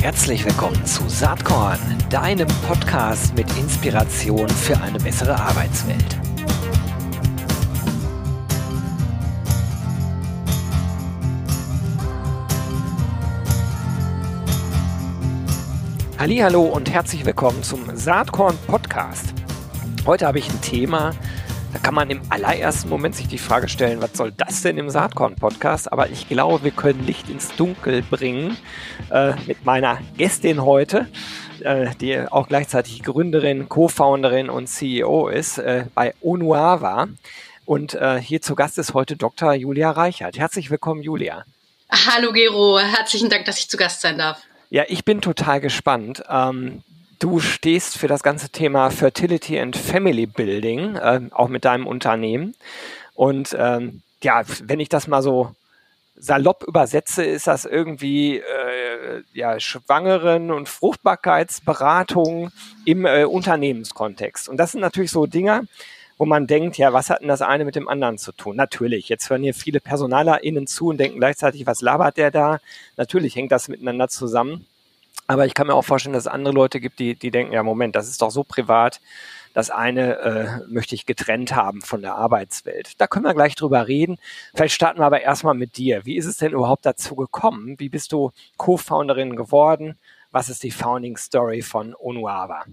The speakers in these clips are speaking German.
Herzlich willkommen zu Saatkorn, deinem Podcast mit Inspiration für eine bessere Arbeitswelt. Hallo und herzlich willkommen zum Saatkorn Podcast. Heute habe ich ein Thema, da kann man im allerersten Moment sich die Frage stellen, was soll das denn im Saatkorn-Podcast? Aber ich glaube, wir können Licht ins Dunkel bringen äh, mit meiner Gästin heute, äh, die auch gleichzeitig Gründerin, Co-Founderin und CEO ist äh, bei Onuava. Und äh, hier zu Gast ist heute Dr. Julia Reichert. Herzlich willkommen, Julia. Hallo Gero, herzlichen Dank, dass ich zu Gast sein darf. Ja, ich bin total gespannt. Ähm, Du stehst für das ganze Thema Fertility and Family Building, äh, auch mit deinem Unternehmen. Und ähm, ja, wenn ich das mal so salopp übersetze, ist das irgendwie äh, ja, Schwangeren- und Fruchtbarkeitsberatung im äh, Unternehmenskontext. Und das sind natürlich so Dinge, wo man denkt, ja, was hat denn das eine mit dem anderen zu tun? Natürlich, jetzt hören hier viele PersonalerInnen zu und denken gleichzeitig, was labert der da? Natürlich hängt das miteinander zusammen. Aber ich kann mir auch vorstellen, dass es andere Leute gibt, die, die denken, ja, Moment, das ist doch so privat. Das eine äh, möchte ich getrennt haben von der Arbeitswelt. Da können wir gleich drüber reden. Vielleicht starten wir aber erstmal mit dir. Wie ist es denn überhaupt dazu gekommen? Wie bist du Co-Founderin geworden? Was ist die Founding Story von Onuava?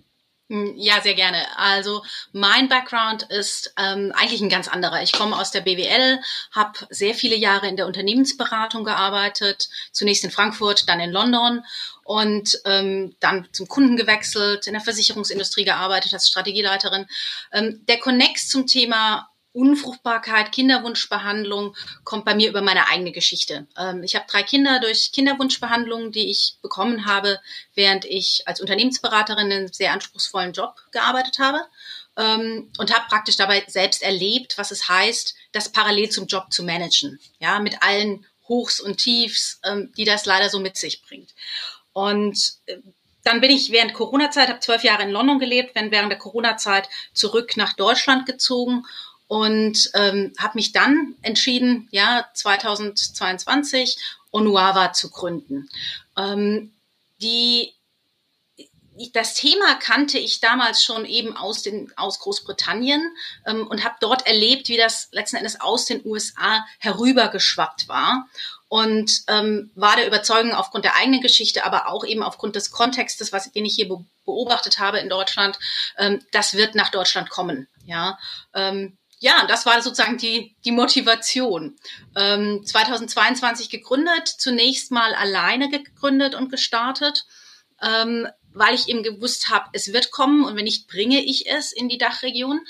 Hm, ja, sehr gerne. Also mein Background ist ähm, eigentlich ein ganz anderer. Ich komme aus der BWL, habe sehr viele Jahre in der Unternehmensberatung gearbeitet, zunächst in Frankfurt, dann in London und ähm, dann zum Kunden gewechselt, in der Versicherungsindustrie gearbeitet als Strategieleiterin. Ähm, der Connex zum Thema Unfruchtbarkeit, Kinderwunschbehandlung kommt bei mir über meine eigene Geschichte. Ähm, ich habe drei Kinder durch Kinderwunschbehandlung, die ich bekommen habe, während ich als Unternehmensberaterin in einem sehr anspruchsvollen Job gearbeitet habe ähm, und habe praktisch dabei selbst erlebt, was es heißt, das parallel zum Job zu managen, ja, mit allen Hochs und Tiefs, ähm, die das leider so mit sich bringt. Und dann bin ich während Corona-Zeit, habe zwölf Jahre in London gelebt, bin während der Corona-Zeit zurück nach Deutschland gezogen und ähm, habe mich dann entschieden, ja 2022 Onuava zu gründen. Ähm, die das Thema kannte ich damals schon eben aus den aus Großbritannien ähm, und habe dort erlebt, wie das letzten Endes aus den USA herübergeschwappt war und ähm, war der Überzeugung aufgrund der eigenen Geschichte, aber auch eben aufgrund des Kontextes, was den ich hier beobachtet habe in Deutschland, ähm, das wird nach Deutschland kommen. Ja, ähm, ja, das war sozusagen die, die Motivation. Ähm, 2022 gegründet, zunächst mal alleine gegründet und gestartet, ähm, weil ich eben gewusst habe, es wird kommen und wenn nicht, bringe ich es in die Dachregion.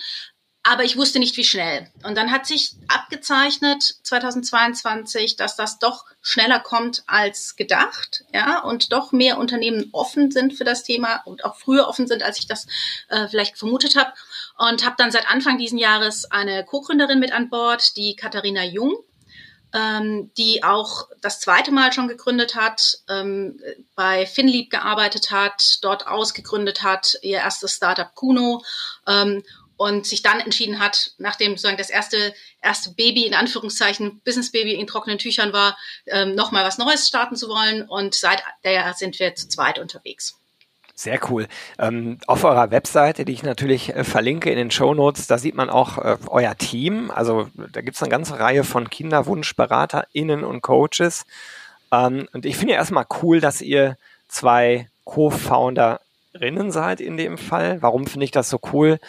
Aber ich wusste nicht, wie schnell. Und dann hat sich abgezeichnet 2022, dass das doch schneller kommt als gedacht, ja, und doch mehr Unternehmen offen sind für das Thema und auch früher offen sind, als ich das äh, vielleicht vermutet habe und habe dann seit Anfang diesen Jahres eine Co-Gründerin mit an Bord, die Katharina Jung, ähm, die auch das zweite Mal schon gegründet hat, ähm, bei Finlieb gearbeitet hat, dort ausgegründet hat, ihr erstes Startup Kuno ähm, und sich dann entschieden hat, nachdem sozusagen das erste erste Baby in Anführungszeichen Business Baby in trockenen Tüchern war, ähm, noch mal was Neues starten zu wollen und seit der sind wir zu zweit unterwegs. Sehr cool. Ähm, auf eurer Webseite, die ich natürlich äh, verlinke in den Show Notes, da sieht man auch äh, euer Team. Also da gibt es eine ganze Reihe von KinderwunschberaterInnen und Coaches. Ähm, und ich finde ja erstmal cool, dass ihr zwei Co-Founderinnen seid in dem Fall. Warum finde ich das so cool?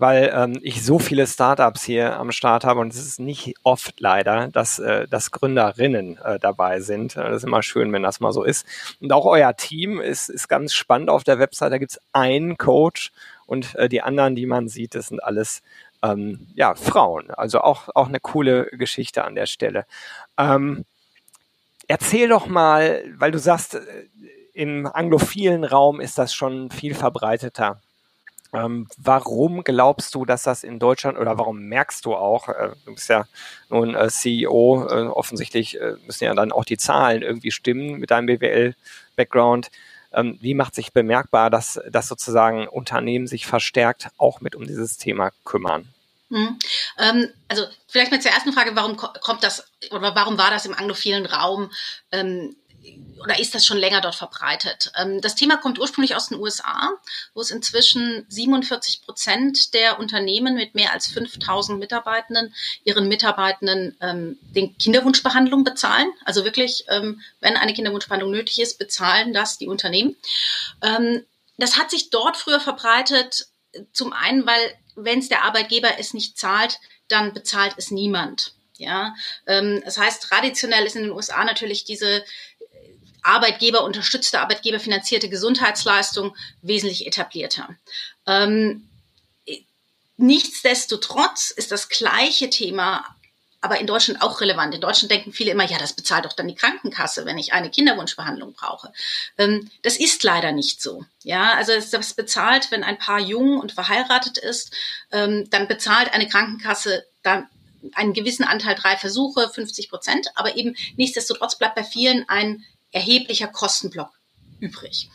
weil ähm, ich so viele Startups hier am Start habe und es ist nicht oft leider, dass, äh, dass Gründerinnen äh, dabei sind. Äh, das ist immer schön, wenn das mal so ist. Und auch euer Team ist, ist ganz spannend auf der Website. Da gibt's einen Coach und äh, die anderen, die man sieht, das sind alles ähm, ja, Frauen. Also auch, auch eine coole Geschichte an der Stelle. Ähm, erzähl doch mal, weil du sagst, äh, im anglophilen Raum ist das schon viel verbreiteter. Ähm, warum glaubst du, dass das in Deutschland oder warum merkst du auch, äh, du bist ja nun äh, CEO, äh, offensichtlich äh, müssen ja dann auch die Zahlen irgendwie stimmen mit deinem BWL-Background. Ähm, wie macht sich bemerkbar, dass, dass sozusagen Unternehmen sich verstärkt auch mit um dieses Thema kümmern? Mhm. Ähm, also vielleicht mal zur ersten Frage, warum kommt das oder warum war das im anglophilen Raum ähm, oder ist das schon länger dort verbreitet? Ähm, das Thema kommt ursprünglich aus den USA, wo es inzwischen 47 Prozent der Unternehmen mit mehr als 5000 Mitarbeitenden ihren Mitarbeitenden ähm, den Kinderwunschbehandlung bezahlen. Also wirklich, ähm, wenn eine Kinderwunschbehandlung nötig ist, bezahlen das die Unternehmen. Ähm, das hat sich dort früher verbreitet, zum einen, weil wenn es der Arbeitgeber es nicht zahlt, dann bezahlt es niemand. Ja, ähm, das heißt, traditionell ist in den USA natürlich diese Arbeitgeber unterstützte, Arbeitgeber finanzierte Gesundheitsleistung wesentlich etablierter. Ähm, nichtsdestotrotz ist das gleiche Thema aber in Deutschland auch relevant. In Deutschland denken viele immer, ja, das bezahlt doch dann die Krankenkasse, wenn ich eine Kinderwunschbehandlung brauche. Ähm, das ist leider nicht so. Ja, also das bezahlt, wenn ein Paar jung und verheiratet ist, ähm, dann bezahlt eine Krankenkasse dann einen gewissen Anteil drei Versuche, 50 Prozent, aber eben nichtsdestotrotz bleibt bei vielen ein erheblicher Kostenblock übrig.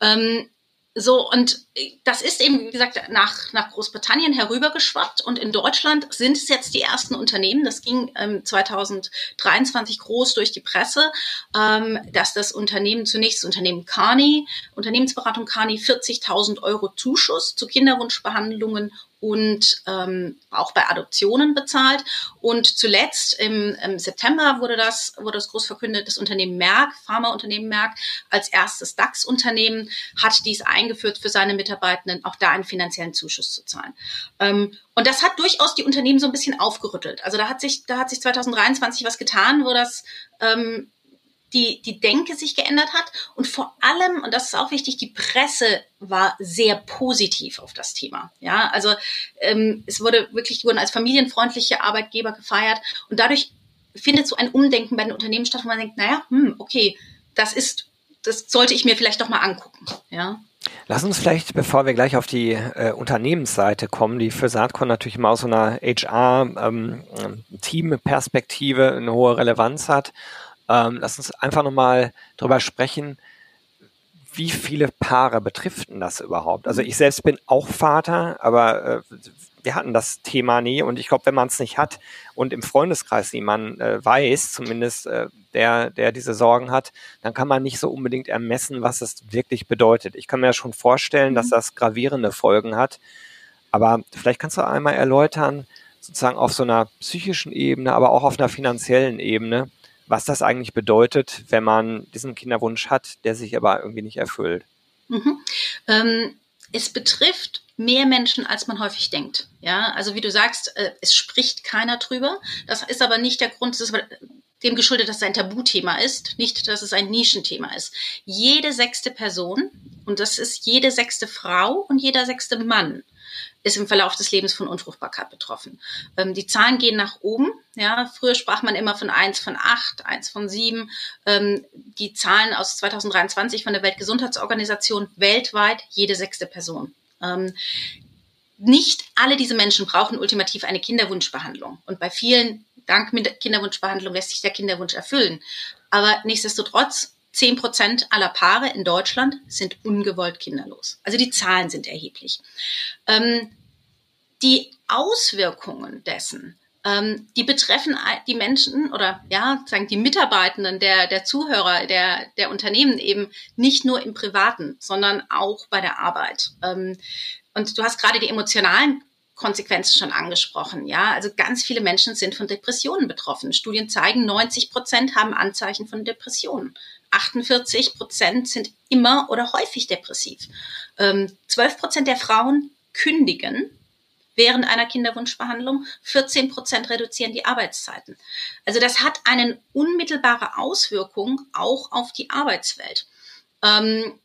Ähm, so, und das ist eben, wie gesagt, nach, nach Großbritannien herübergeschwappt und in Deutschland sind es jetzt die ersten Unternehmen, das ging ähm, 2023 groß durch die Presse, ähm, dass das Unternehmen zunächst, das Unternehmen Carney, Unternehmensberatung Carney, 40.000 Euro Zuschuss zu Kinderwunschbehandlungen und ähm, auch bei Adoptionen bezahlt. Und zuletzt im, im September wurde das, wurde das groß verkündet, das Unternehmen Merck, Pharmaunternehmen Merck, als erstes DAX-Unternehmen hat dies eingeführt für seine Mitarbeitenden, auch da einen finanziellen Zuschuss zu zahlen. Ähm, und das hat durchaus die Unternehmen so ein bisschen aufgerüttelt. Also da hat sich, da hat sich 2023 was getan, wo das ähm, die, die Denke sich geändert hat und vor allem, und das ist auch wichtig, die Presse war sehr positiv auf das Thema. Ja, also ähm, es wurde wirklich, wurden als familienfreundliche Arbeitgeber gefeiert und dadurch findet so ein Umdenken bei den Unternehmen statt, wo man denkt, naja, hm, okay, das ist, das sollte ich mir vielleicht doch mal angucken. Ja. Lass uns vielleicht, bevor wir gleich auf die äh, Unternehmensseite kommen, die für Saatkorn natürlich immer aus so einer HR-Team-Perspektive ähm, eine hohe Relevanz hat, ähm, lass uns einfach nochmal drüber sprechen, wie viele Paare betrifft denn das überhaupt? Also ich selbst bin auch Vater, aber äh, wir hatten das Thema nie und ich glaube, wenn man es nicht hat und im Freundeskreis niemand äh, weiß, zumindest äh, der, der diese Sorgen hat, dann kann man nicht so unbedingt ermessen, was es wirklich bedeutet. Ich kann mir ja schon vorstellen, mhm. dass das gravierende Folgen hat, aber vielleicht kannst du einmal erläutern, sozusagen auf so einer psychischen Ebene, aber auch auf einer finanziellen Ebene, was das eigentlich bedeutet, wenn man diesen Kinderwunsch hat, der sich aber irgendwie nicht erfüllt. Mhm. Ähm, es betrifft mehr Menschen, als man häufig denkt. Ja, also wie du sagst, äh, es spricht keiner drüber. Das ist aber nicht der Grund, das ist dem geschuldet, dass es ein Tabuthema ist, nicht, dass es ein Nischenthema ist. Jede sechste Person, und das ist jede sechste Frau und jeder sechste Mann, ist im Verlauf des Lebens von Unfruchtbarkeit betroffen. Ähm, die Zahlen gehen nach oben. Ja, früher sprach man immer von eins von acht, eins von sieben. Ähm, die Zahlen aus 2023 von der Weltgesundheitsorganisation weltweit jede sechste Person. Ähm, nicht alle diese Menschen brauchen ultimativ eine Kinderwunschbehandlung. Und bei vielen, dank Kinderwunschbehandlung, lässt sich der Kinderwunsch erfüllen. Aber nichtsdestotrotz 10 Prozent aller Paare in Deutschland sind ungewollt kinderlos. Also die Zahlen sind erheblich. Ähm, die Auswirkungen dessen, ähm, die betreffen die Menschen oder ja, sagen die Mitarbeitenden der, der Zuhörer, der, der Unternehmen eben nicht nur im Privaten, sondern auch bei der Arbeit. Ähm, und du hast gerade die emotionalen Konsequenzen schon angesprochen. Ja, also ganz viele Menschen sind von Depressionen betroffen. Studien zeigen, 90 Prozent haben Anzeichen von Depressionen. 48 Prozent sind immer oder häufig depressiv. 12 ähm, Prozent der Frauen kündigen während einer Kinderwunschbehandlung. 14 Prozent reduzieren die Arbeitszeiten. Also das hat eine unmittelbare Auswirkung auch auf die Arbeitswelt. Ähm,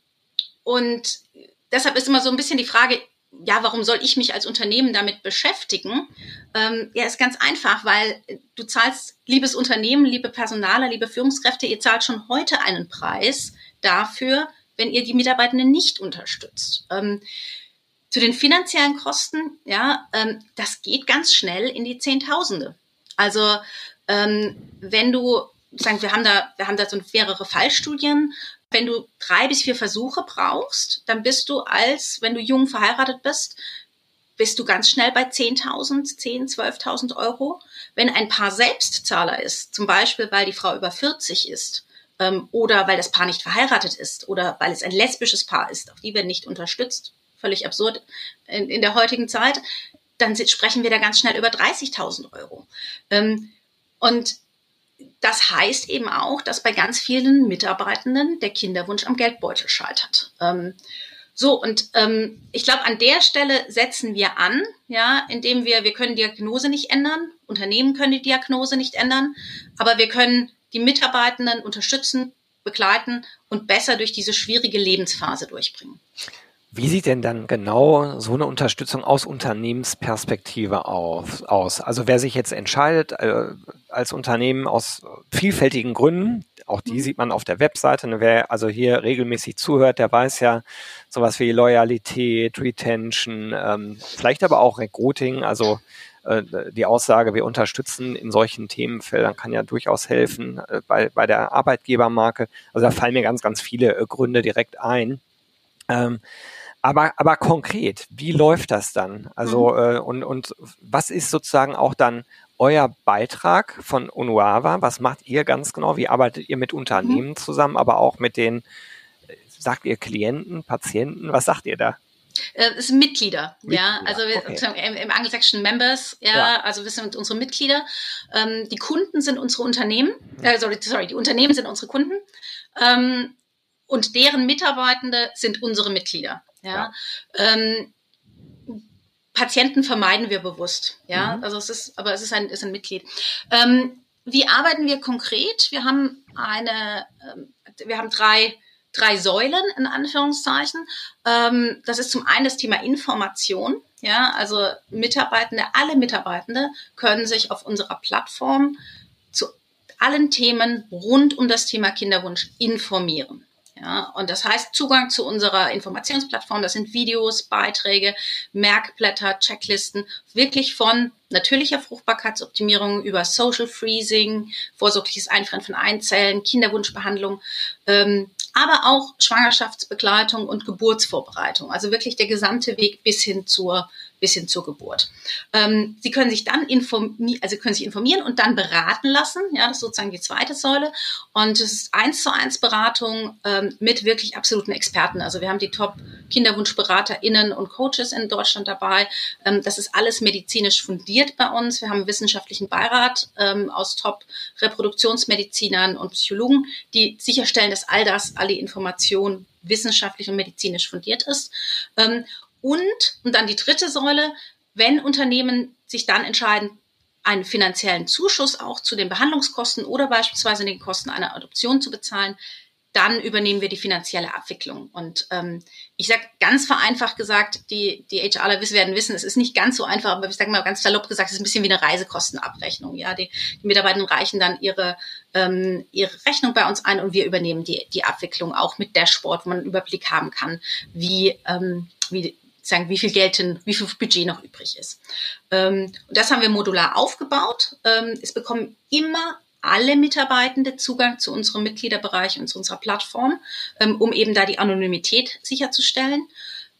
und deshalb ist immer so ein bisschen die Frage, ja, warum soll ich mich als Unternehmen damit beschäftigen? Ähm, ja, ist ganz einfach, weil du zahlst, liebes Unternehmen, liebe Personaler, liebe Führungskräfte, ihr zahlt schon heute einen Preis dafür, wenn ihr die Mitarbeitenden nicht unterstützt. Ähm, zu den finanziellen Kosten, ja, ähm, das geht ganz schnell in die Zehntausende. Also ähm, wenn du, sagen wir haben da, wir haben da so mehrere Fallstudien wenn du drei bis vier Versuche brauchst, dann bist du als, wenn du jung verheiratet bist, bist du ganz schnell bei 10.000, 10, 12.000 Euro. Wenn ein Paar Selbstzahler ist, zum Beispiel weil die Frau über 40 ist ähm, oder weil das Paar nicht verheiratet ist oder weil es ein lesbisches Paar ist, auch die werden nicht unterstützt, völlig absurd in, in der heutigen Zeit, dann sprechen wir da ganz schnell über 30.000 Euro. Ähm, und das heißt eben auch, dass bei ganz vielen Mitarbeitenden der Kinderwunsch am Geldbeutel scheitert. Ähm, so, und ähm, ich glaube, an der Stelle setzen wir an, ja, indem wir, wir können Diagnose nicht ändern, Unternehmen können die Diagnose nicht ändern, aber wir können die Mitarbeitenden unterstützen, begleiten und besser durch diese schwierige Lebensphase durchbringen. Wie sieht denn dann genau so eine Unterstützung aus Unternehmensperspektive auf, aus? Also wer sich jetzt entscheidet, äh, als Unternehmen aus vielfältigen Gründen, auch die mhm. sieht man auf der Webseite, ne, wer also hier regelmäßig zuhört, der weiß ja sowas wie Loyalität, Retention, ähm, vielleicht aber auch Recruiting, also äh, die Aussage, wir unterstützen in solchen Themenfeldern kann ja durchaus helfen äh, bei, bei der Arbeitgebermarke. Also da fallen mir ganz, ganz viele äh, Gründe direkt ein. Ähm, aber, aber konkret, wie läuft das dann? Also, mhm. äh, und, und was ist sozusagen auch dann euer Beitrag von UNUAVA? Was macht ihr ganz genau? Wie arbeitet ihr mit Unternehmen mhm. zusammen, aber auch mit den, sagt ihr Klienten, Patienten? Was sagt ihr da? Äh, es sind Mitglieder, Mitglieder, ja. Also okay. im, im Angelsächsischen Members, ja, ja, also wir sind unsere Mitglieder. Ähm, die Kunden sind unsere Unternehmen, äh, sorry, sorry, die Unternehmen sind unsere Kunden. Ähm, und deren Mitarbeitende sind unsere Mitglieder. Ja. ja. Ähm, Patienten vermeiden wir bewusst. Ja, mhm. also es ist, aber es ist ein, ist ein Mitglied. Ähm, wie arbeiten wir konkret? Wir haben eine, ähm, wir haben drei, drei Säulen in Anführungszeichen. Ähm, das ist zum einen das Thema Information. Ja, also Mitarbeitende, alle Mitarbeitende können sich auf unserer Plattform zu allen Themen rund um das Thema Kinderwunsch informieren. Ja, und das heißt Zugang zu unserer Informationsplattform, das sind Videos, Beiträge, Merkblätter, Checklisten, wirklich von natürlicher Fruchtbarkeitsoptimierung über Social Freezing, vorsorgliches Einfrieren von Einzellen, Kinderwunschbehandlung, ähm, aber auch Schwangerschaftsbegleitung und Geburtsvorbereitung. Also wirklich der gesamte Weg bis hin zur bis hin zur Geburt. Ähm, Sie können sich dann informieren, also können sich informieren und dann beraten lassen. Ja, das ist sozusagen die zweite Säule. Und es ist eins zu eins Beratung ähm, mit wirklich absoluten Experten. Also wir haben die Top KinderwunschberaterInnen und Coaches in Deutschland dabei. Ähm, das ist alles medizinisch fundiert bei uns. Wir haben einen wissenschaftlichen Beirat ähm, aus Top Reproduktionsmedizinern und Psychologen, die sicherstellen, dass all das, alle Informationen wissenschaftlich und medizinisch fundiert ist. Und, und dann die dritte Säule, wenn Unternehmen sich dann entscheiden, einen finanziellen Zuschuss auch zu den Behandlungskosten oder beispielsweise den Kosten einer Adoption zu bezahlen, dann übernehmen wir die finanzielle Abwicklung. Und ähm, ich sage ganz vereinfacht gesagt, die, die HRler werden wissen, es ist nicht ganz so einfach, aber ich sage mal ganz salopp gesagt, es ist ein bisschen wie eine Reisekostenabrechnung. Ja, die, die Mitarbeiter reichen dann ihre, ähm, ihre Rechnung bei uns ein und wir übernehmen die, die Abwicklung auch mit Dashboard, wo man einen Überblick haben kann, wie, ähm, wie sagen, wie viel Geld, denn, wie viel Budget noch übrig ist. Ähm, und das haben wir modular aufgebaut. Ähm, es bekommen immer alle Mitarbeitende Zugang zu unserem Mitgliederbereich und zu unserer Plattform, ähm, um eben da die Anonymität sicherzustellen.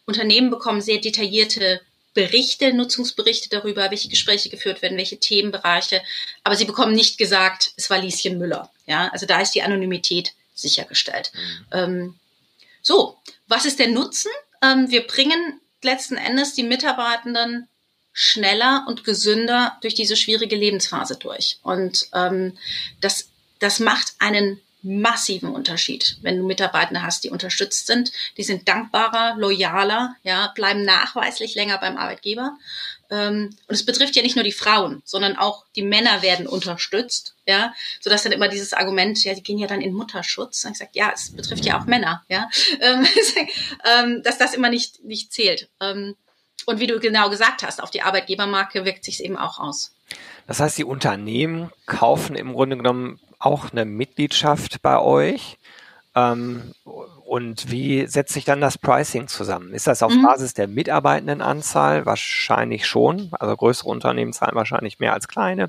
Unternehmen bekommen sehr detaillierte Berichte, Nutzungsberichte darüber, welche Gespräche geführt werden, welche Themenbereiche. Aber sie bekommen nicht gesagt, es war Lieschen Müller. Ja, also da ist die Anonymität sichergestellt. Mhm. Ähm, so, was ist der Nutzen? Ähm, wir bringen letzten Endes die Mitarbeitenden schneller und gesünder durch diese schwierige Lebensphase durch. Und ähm, das, das macht einen massiven Unterschied, wenn du Mitarbeitende hast, die unterstützt sind. Die sind dankbarer, loyaler, ja, bleiben nachweislich länger beim Arbeitgeber. Ähm, und es betrifft ja nicht nur die Frauen, sondern auch die Männer werden unterstützt, ja, so dass dann immer dieses Argument, ja, die gehen ja dann in Mutterschutz. Und ich sage, ja, es betrifft ja auch Männer, ja, ähm, ähm, dass das immer nicht nicht zählt. Und wie du genau gesagt hast, auf die Arbeitgebermarke wirkt sich eben auch aus. Das heißt, die Unternehmen kaufen im Grunde genommen auch eine Mitgliedschaft bei euch ähm, und wie setzt sich dann das Pricing zusammen? Ist das auf mhm. Basis der Mitarbeitendenanzahl? Wahrscheinlich schon. Also größere Unternehmen zahlen wahrscheinlich mehr als kleine.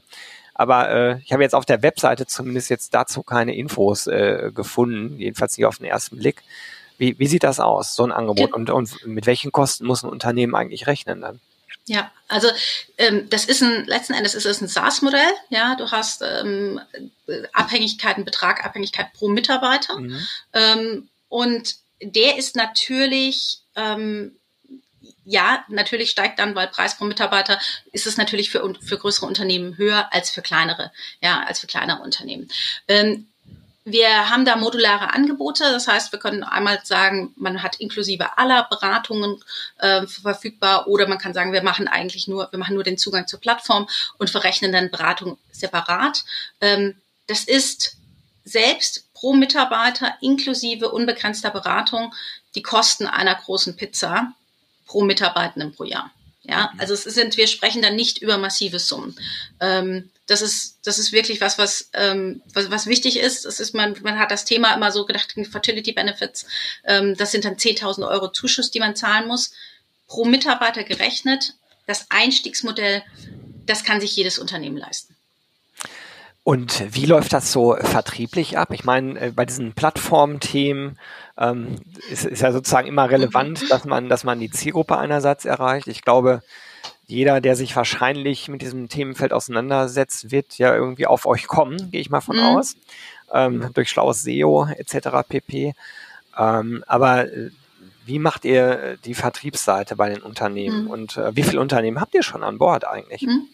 Aber äh, ich habe jetzt auf der Webseite zumindest jetzt dazu keine Infos äh, gefunden, jedenfalls nicht auf den ersten Blick. Wie, wie sieht das aus, so ein Angebot? Und, und mit welchen Kosten muss ein Unternehmen eigentlich rechnen dann? Ja, also ähm, das ist ein letzten Endes ist es ein SaaS-Modell. Ja, du hast ähm, Abhängigkeiten, Betrag, Abhängigkeit pro Mitarbeiter mhm. ähm, und der ist natürlich ähm, ja, natürlich steigt dann, weil Preis pro Mitarbeiter ist es natürlich für, für größere Unternehmen höher als für kleinere, ja, als für kleinere Unternehmen. Ähm, wir haben da modulare Angebote, das heißt, wir können einmal sagen, man hat inklusive aller Beratungen äh, verfügbar oder man kann sagen, wir machen eigentlich nur, wir machen nur den Zugang zur Plattform und verrechnen dann Beratung separat. Ähm, das ist selbst pro Mitarbeiter inklusive unbegrenzter Beratung die Kosten einer großen Pizza pro Mitarbeitenden pro Jahr. Ja, also es sind, wir sprechen dann nicht über massive Summen. Ähm, das ist, das ist wirklich was, was, ähm, was, was wichtig ist. Das ist, man, man hat das Thema immer so gedacht, Fertility Benefits, ähm, das sind dann 10.000 Euro Zuschuss, die man zahlen muss, pro Mitarbeiter gerechnet. Das Einstiegsmodell, das kann sich jedes Unternehmen leisten. Und wie läuft das so vertrieblich ab? Ich meine, äh, bei diesen Plattformthemen ähm, ist, ist ja sozusagen immer relevant, dass man, dass man die Zielgruppe einerseits erreicht. Ich glaube, jeder, der sich wahrscheinlich mit diesem Themenfeld auseinandersetzt, wird ja irgendwie auf euch kommen, gehe ich mal von mhm. aus, ähm, durch schlaues SEO etc. pp. Ähm, aber äh, wie macht ihr die Vertriebsseite bei den Unternehmen mhm. und äh, wie viele Unternehmen habt ihr schon an Bord eigentlich? Mhm.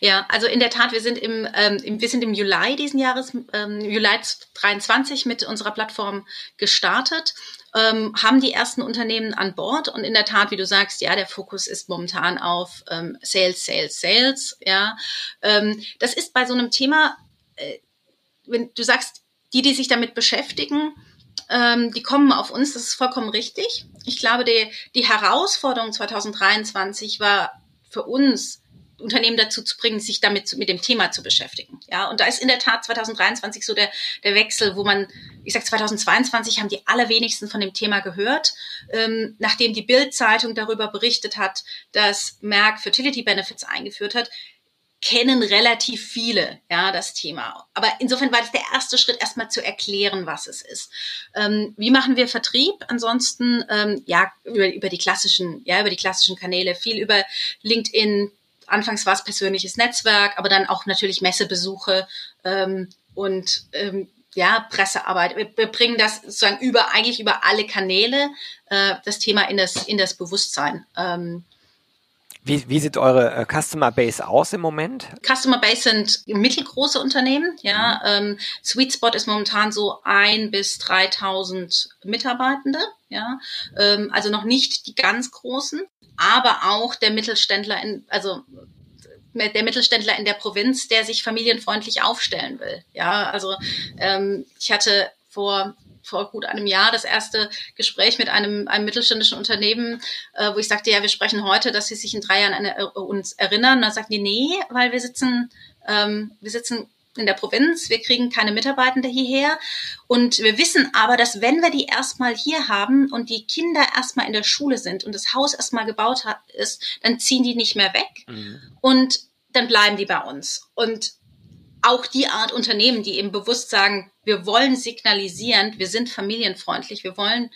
Ja, also in der Tat, wir sind im, ähm, wir sind im Juli diesen Jahres, ähm, Juli 23 mit unserer Plattform gestartet, ähm, haben die ersten Unternehmen an Bord und in der Tat, wie du sagst, ja, der Fokus ist momentan auf ähm, Sales, Sales, Sales. Ja, ähm, das ist bei so einem Thema, äh, wenn du sagst, die, die sich damit beschäftigen, ähm, die kommen auf uns, das ist vollkommen richtig. Ich glaube, die, die Herausforderung 2023 war für uns Unternehmen dazu zu bringen, sich damit mit dem Thema zu beschäftigen. Ja, und da ist in der Tat 2023 so der, der Wechsel, wo man, ich sag 2022 haben die allerwenigsten von dem Thema gehört, ähm, nachdem die Bild-Zeitung darüber berichtet hat, dass Merck Fertility Benefits eingeführt hat, kennen relativ viele, ja, das Thema. Aber insofern war das der erste Schritt, erstmal zu erklären, was es ist. Ähm, wie machen wir Vertrieb? Ansonsten, ähm, ja, über, über die klassischen, ja, über die klassischen Kanäle, viel über LinkedIn, anfangs war es persönliches Netzwerk, aber dann auch natürlich Messebesuche ähm, und ähm, ja, Pressearbeit. Wir, wir bringen das sozusagen über, eigentlich über alle Kanäle, äh, das Thema in das, in das Bewusstsein. Ähm, wie, wie sieht eure äh, Customer Base aus im Moment? Customer Base sind mittelgroße Unternehmen. Ja, mhm. ähm, Sweet Spot ist momentan so ein bis 3000 Mitarbeitende. Ja, ähm, also noch nicht die ganz großen aber auch der Mittelständler in, also der Mittelständler in der Provinz, der sich familienfreundlich aufstellen will. Ja, also ähm, ich hatte vor vor gut einem Jahr das erste Gespräch mit einem, einem mittelständischen Unternehmen, äh, wo ich sagte, ja, wir sprechen heute, dass sie sich in drei Jahren an äh, uns erinnern. Und dann sagten die, nee, weil wir sitzen, ähm, wir sitzen in der Provinz, wir kriegen keine Mitarbeitende hierher. Und wir wissen aber, dass wenn wir die erstmal hier haben und die Kinder erstmal in der Schule sind und das Haus erstmal gebaut hat, ist, dann ziehen die nicht mehr weg mhm. und dann bleiben die bei uns. Und auch die Art Unternehmen, die eben bewusst sagen, wir wollen signalisieren, wir sind familienfreundlich, wir wollen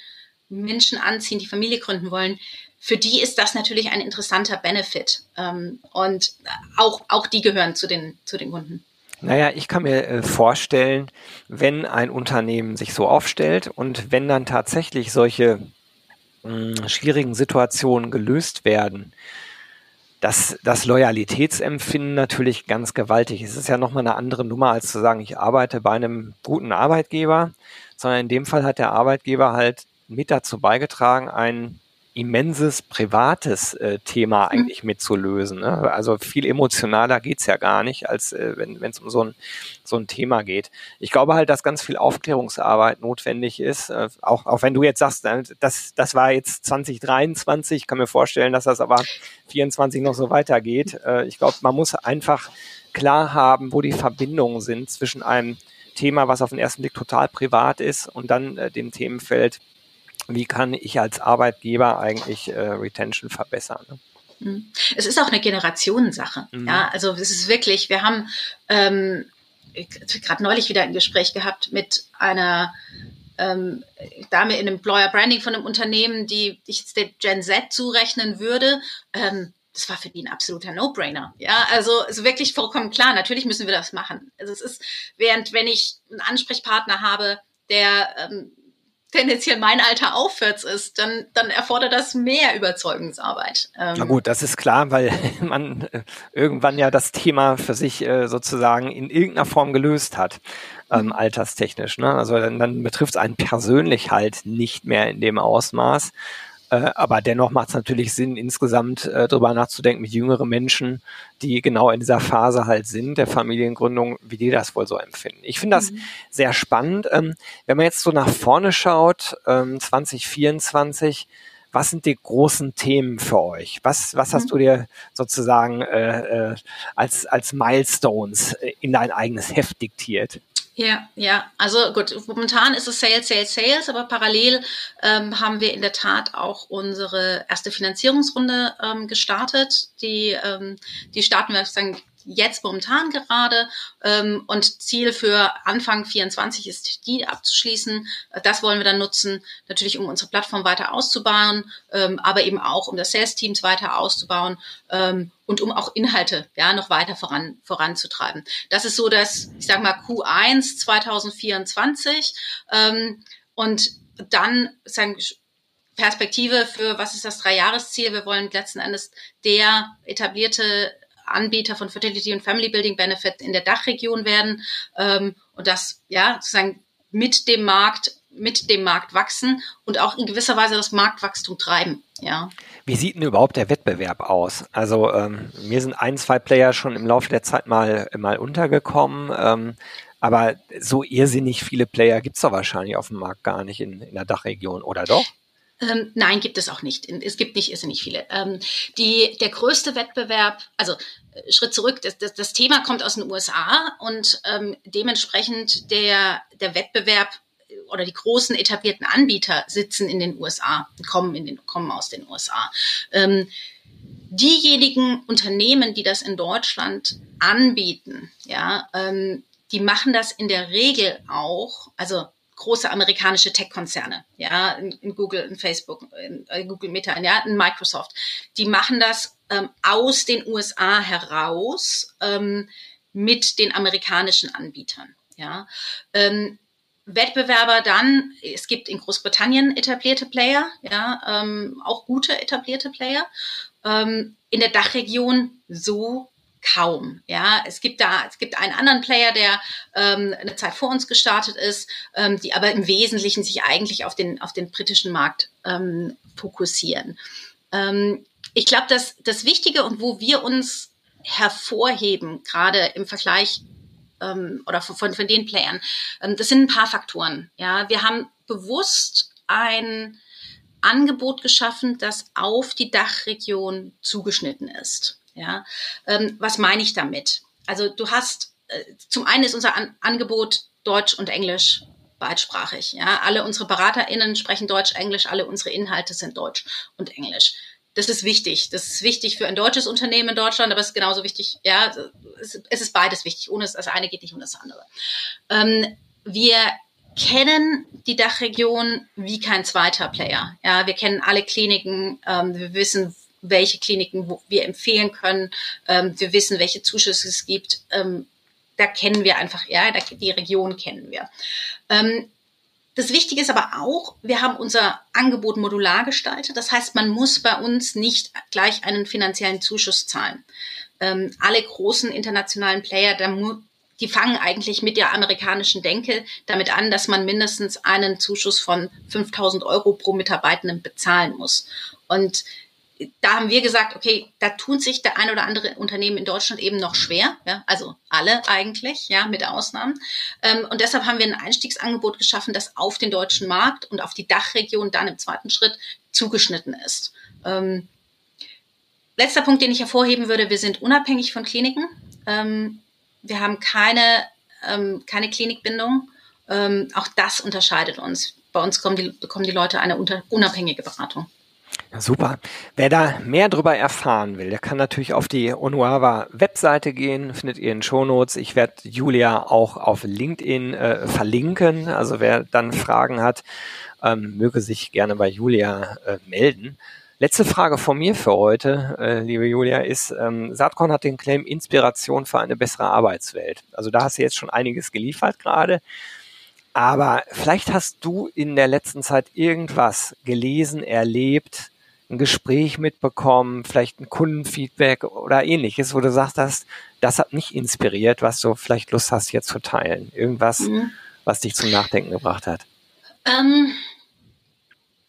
Menschen anziehen, die Familie gründen wollen, für die ist das natürlich ein interessanter Benefit. Ähm, und auch, auch die gehören zu den, zu den Kunden. Naja, ich kann mir äh, vorstellen, wenn ein Unternehmen sich so aufstellt und wenn dann tatsächlich solche mh, hm, schwierigen Situationen gelöst werden, dass das Loyalitätsempfinden natürlich ganz gewaltig ist. Es ist ja nochmal eine andere Nummer, als zu sagen, ich arbeite bei einem guten Arbeitgeber, sondern in dem Fall hat der Arbeitgeber halt mit dazu beigetragen, einen immenses privates äh, Thema mhm. eigentlich mitzulösen. Ne? Also viel emotionaler geht's ja gar nicht, als äh, wenn es um so ein, so ein Thema geht. Ich glaube halt, dass ganz viel Aufklärungsarbeit notwendig ist. Äh, auch, auch wenn du jetzt sagst, äh, das, das war jetzt 2023, ich kann mir vorstellen, dass das aber 24 noch so weitergeht. Äh, ich glaube, man muss einfach klar haben, wo die Verbindungen sind zwischen einem Thema, was auf den ersten Blick total privat ist und dann äh, dem Themenfeld wie kann ich als Arbeitgeber eigentlich äh, Retention verbessern. Ne? Mhm. Es ist auch eine Generationensache. Mhm. Ja, also es ist wirklich, wir haben ähm, gerade neulich wieder ein Gespräch gehabt mit einer ähm, Dame in einem Employer Branding von einem Unternehmen, die ich jetzt der Gen Z zurechnen würde. Ähm, das war für die ein absoluter No-Brainer. Ja, also ist wirklich vollkommen klar. Natürlich müssen wir das machen. Also es ist, während wenn ich einen Ansprechpartner habe, der ähm, tendenziell mein Alter aufwärts ist, dann, dann erfordert das mehr Überzeugungsarbeit. Ähm Na gut, das ist klar, weil man äh, irgendwann ja das Thema für sich äh, sozusagen in irgendeiner Form gelöst hat, ähm, alterstechnisch. Ne? Also dann, dann betrifft es einen persönlich halt nicht mehr in dem Ausmaß. Äh, aber dennoch macht es natürlich Sinn, insgesamt äh, darüber nachzudenken mit jüngeren Menschen, die genau in dieser Phase halt sind, der Familiengründung, wie die das wohl so empfinden. Ich finde das mhm. sehr spannend. Ähm, wenn man jetzt so nach vorne schaut, ähm, 2024, was sind die großen Themen für euch? Was, was hast mhm. du dir sozusagen äh, äh, als, als Milestones äh, in dein eigenes Heft diktiert? Ja, ja, also gut, momentan ist es Sales, Sales, Sales, aber parallel ähm, haben wir in der Tat auch unsere erste Finanzierungsrunde ähm, gestartet. Die, ähm, die starten wir sozusagen jetzt momentan gerade. Ähm, und Ziel für Anfang 24 ist, die abzuschließen. Das wollen wir dann nutzen, natürlich um unsere Plattform weiter auszubauen, ähm, aber eben auch um das Sales-Teams weiter auszubauen ähm, und um auch Inhalte ja noch weiter voran, voranzutreiben. Das ist so das, ich sag mal, Q1 2024. Ähm, und dann sagen, Perspektive für was ist das Dreijahresziel? Wir wollen letzten Endes der etablierte Anbieter von Fertility und Family Building Benefit in der Dachregion werden ähm, und das ja sozusagen mit dem Markt mit dem Markt wachsen und auch in gewisser Weise das Marktwachstum treiben. Ja. Wie sieht denn überhaupt der Wettbewerb aus? Also ähm, mir sind ein, zwei Player schon im Laufe der Zeit mal, mal untergekommen, ähm, aber so irrsinnig viele Player gibt's doch wahrscheinlich auf dem Markt gar nicht in, in der Dachregion, oder doch? Ähm, nein, gibt es auch nicht. Es gibt nicht irrsinnig viele. Ähm, die, der größte Wettbewerb, also äh, Schritt zurück, das, das, das Thema kommt aus den USA und ähm, dementsprechend der, der Wettbewerb äh, oder die großen etablierten Anbieter sitzen in den USA, kommen, in den, kommen aus den USA. Ähm, diejenigen Unternehmen, die das in Deutschland anbieten, ja, ähm, die machen das in der Regel auch, also große amerikanische Tech-Konzerne, ja, in, in, Google, in Facebook, in, in Google Meta, ja, in Microsoft, die machen das ähm, aus den USA heraus ähm, mit den amerikanischen Anbietern, ja. Ähm, Wettbewerber dann, es gibt in Großbritannien etablierte Player, ja, ähm, auch gute etablierte Player. Ähm, in der Dachregion so kaum. Ja, es gibt da, es gibt einen anderen Player, der ähm, eine Zeit vor uns gestartet ist, ähm, die aber im Wesentlichen sich eigentlich auf den auf den britischen Markt ähm, fokussieren. Ähm, ich glaube, dass das Wichtige und wo wir uns hervorheben, gerade im Vergleich ähm, oder von, von den Playern, ähm, das sind ein paar Faktoren. Ja, wir haben bewusst ein Angebot geschaffen, das auf die Dachregion zugeschnitten ist. Ja, ähm, was meine ich damit? Also du hast äh, zum einen ist unser An Angebot Deutsch und Englisch beidsprachig. Ja, alle unsere BeraterInnen sprechen Deutsch, Englisch, alle unsere Inhalte sind Deutsch und Englisch. Das ist wichtig. Das ist wichtig für ein deutsches Unternehmen in Deutschland, aber es ist genauso wichtig, ja, es, es ist beides wichtig. Ohne das, das eine geht nicht ohne das andere. Ähm, wir kennen die Dachregion wie kein zweiter Player. Ja, wir kennen alle Kliniken, ähm, wir wissen, welche Kliniken wir empfehlen können. Ähm, wir wissen, welche Zuschüsse es gibt. Ähm, da kennen wir einfach, ja, da, die Region kennen wir. Ähm, das Wichtige ist aber auch, wir haben unser Angebot modular gestaltet. Das heißt, man muss bei uns nicht gleich einen finanziellen Zuschuss zahlen. Ähm, alle großen internationalen Player, die fangen eigentlich mit der amerikanischen Denke damit an, dass man mindestens einen Zuschuss von 5000 Euro pro Mitarbeitenden bezahlen muss. Und da haben wir gesagt, okay, da tun sich der ein oder andere Unternehmen in Deutschland eben noch schwer, ja, also alle eigentlich, ja, mit Ausnahmen. Ähm, und deshalb haben wir ein Einstiegsangebot geschaffen, das auf den deutschen Markt und auf die Dachregion dann im zweiten Schritt zugeschnitten ist. Ähm, letzter Punkt, den ich hervorheben würde, wir sind unabhängig von Kliniken. Ähm, wir haben keine, keine Klinikbindung. Auch das unterscheidet uns. Bei uns kommen die, bekommen die Leute eine unabhängige Beratung. Super. Wer da mehr darüber erfahren will, der kann natürlich auf die Onuava Webseite gehen, findet ihr in Shownotes. Ich werde Julia auch auf LinkedIn äh, verlinken. Also wer dann Fragen hat, ähm, möge sich gerne bei Julia äh, melden. Letzte Frage von mir für heute, äh, liebe Julia, ist, ähm, Saatkorn hat den Claim Inspiration für eine bessere Arbeitswelt. Also da hast du jetzt schon einiges geliefert gerade. Aber vielleicht hast du in der letzten Zeit irgendwas gelesen, erlebt, ein Gespräch mitbekommen, vielleicht ein Kundenfeedback oder ähnliches, wo du sagst, das, das hat mich inspiriert, was du vielleicht Lust hast, hier zu teilen. Irgendwas, mhm. was dich zum Nachdenken gebracht hat. Ähm,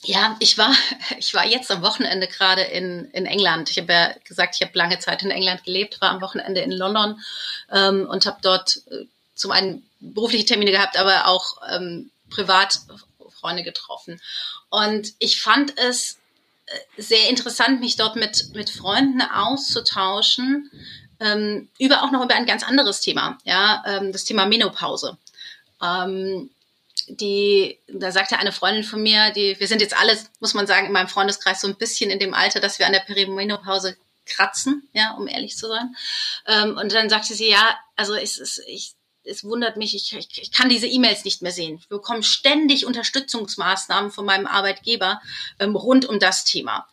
ja, ich war, ich war jetzt am Wochenende gerade in, in England. Ich habe ja gesagt, ich habe lange Zeit in England gelebt, war am Wochenende in London ähm, und habe dort äh, zum einen berufliche Termine gehabt, aber auch ähm, privat Freunde getroffen. Und ich fand es sehr interessant, mich dort mit, mit Freunden auszutauschen, ähm, über auch noch über ein ganz anderes Thema, ja, ähm, das Thema Menopause. Ähm, die, da sagte eine Freundin von mir, die, wir sind jetzt alle, muss man sagen, in meinem Freundeskreis so ein bisschen in dem Alter, dass wir an der Perimenopause kratzen, ja, um ehrlich zu sein. Ähm, und dann sagte sie, ja, also es ist, ich, es wundert mich, ich, ich, ich kann diese E-Mails nicht mehr sehen. Ich bekomme ständig Unterstützungsmaßnahmen von meinem Arbeitgeber ähm, rund um das Thema.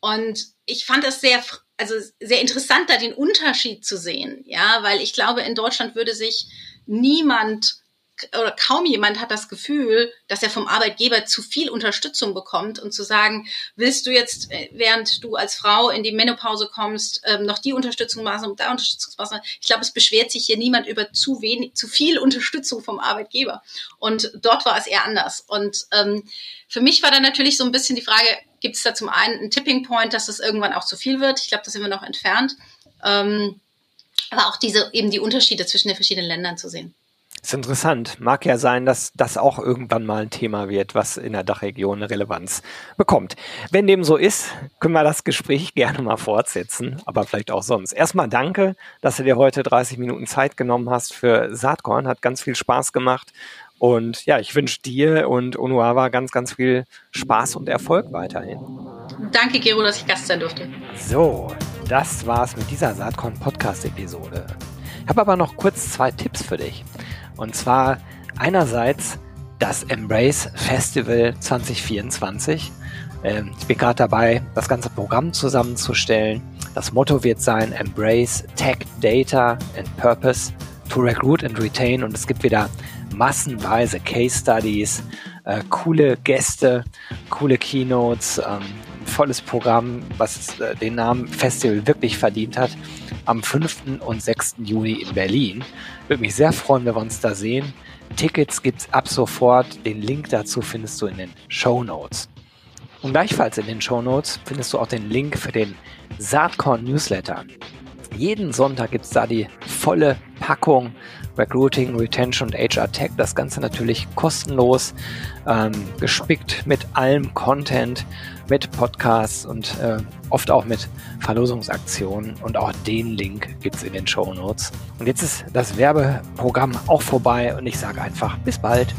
Und ich fand es sehr, also sehr interessant, da den Unterschied zu sehen, ja, weil ich glaube, in Deutschland würde sich niemand oder kaum jemand hat das Gefühl, dass er vom Arbeitgeber zu viel Unterstützung bekommt und zu sagen, willst du jetzt, äh, während du als Frau in die Menopause kommst, ähm, noch die Unterstützung machen und da Unterstützungsmaßnahmen. Ich glaube, es beschwert sich hier niemand über zu wenig, zu viel Unterstützung vom Arbeitgeber. Und dort war es eher anders. Und ähm, für mich war dann natürlich so ein bisschen die Frage, gibt es da zum einen einen Tipping Point, dass es irgendwann auch zu viel wird? Ich glaube, da sind wir noch entfernt. Ähm, aber auch diese eben die Unterschiede zwischen den verschiedenen Ländern zu sehen. Ist interessant. Mag ja sein, dass das auch irgendwann mal ein Thema wird, was in der Dachregion eine Relevanz bekommt. Wenn dem so ist, können wir das Gespräch gerne mal fortsetzen, aber vielleicht auch sonst. Erstmal danke, dass du dir heute 30 Minuten Zeit genommen hast für Saatkorn. Hat ganz viel Spaß gemacht. Und ja, ich wünsche dir und Onuava ganz, ganz viel Spaß und Erfolg weiterhin. Danke, Gero, dass ich Gast sein durfte. So, das war's mit dieser Saatkorn Podcast Episode. Ich habe aber noch kurz zwei Tipps für dich. Und zwar einerseits das Embrace Festival 2024. Ähm, ich bin gerade dabei, das ganze Programm zusammenzustellen. Das Motto wird sein Embrace Tech, Data and Purpose to Recruit and Retain. Und es gibt wieder massenweise Case Studies, äh, coole Gäste, coole Keynotes, ähm, volles Programm, was äh, den Namen Festival wirklich verdient hat am 5. und 6. Juni in Berlin. Würde mich sehr freuen, wenn wir uns da sehen. Tickets gibt's ab sofort. Den Link dazu findest du in den Show Notes. Und gleichfalls in den Show Notes findest du auch den Link für den Saatkorn Newsletter. Jeden Sonntag gibt's da die volle Packung Recruiting, Retention und HR Tech. Das Ganze natürlich kostenlos, ähm, gespickt mit allem Content, mit Podcasts und äh, oft auch mit Verlosungsaktionen. Und auch den Link gibt's in den Show Notes. Und jetzt ist das Werbeprogramm auch vorbei und ich sage einfach bis bald.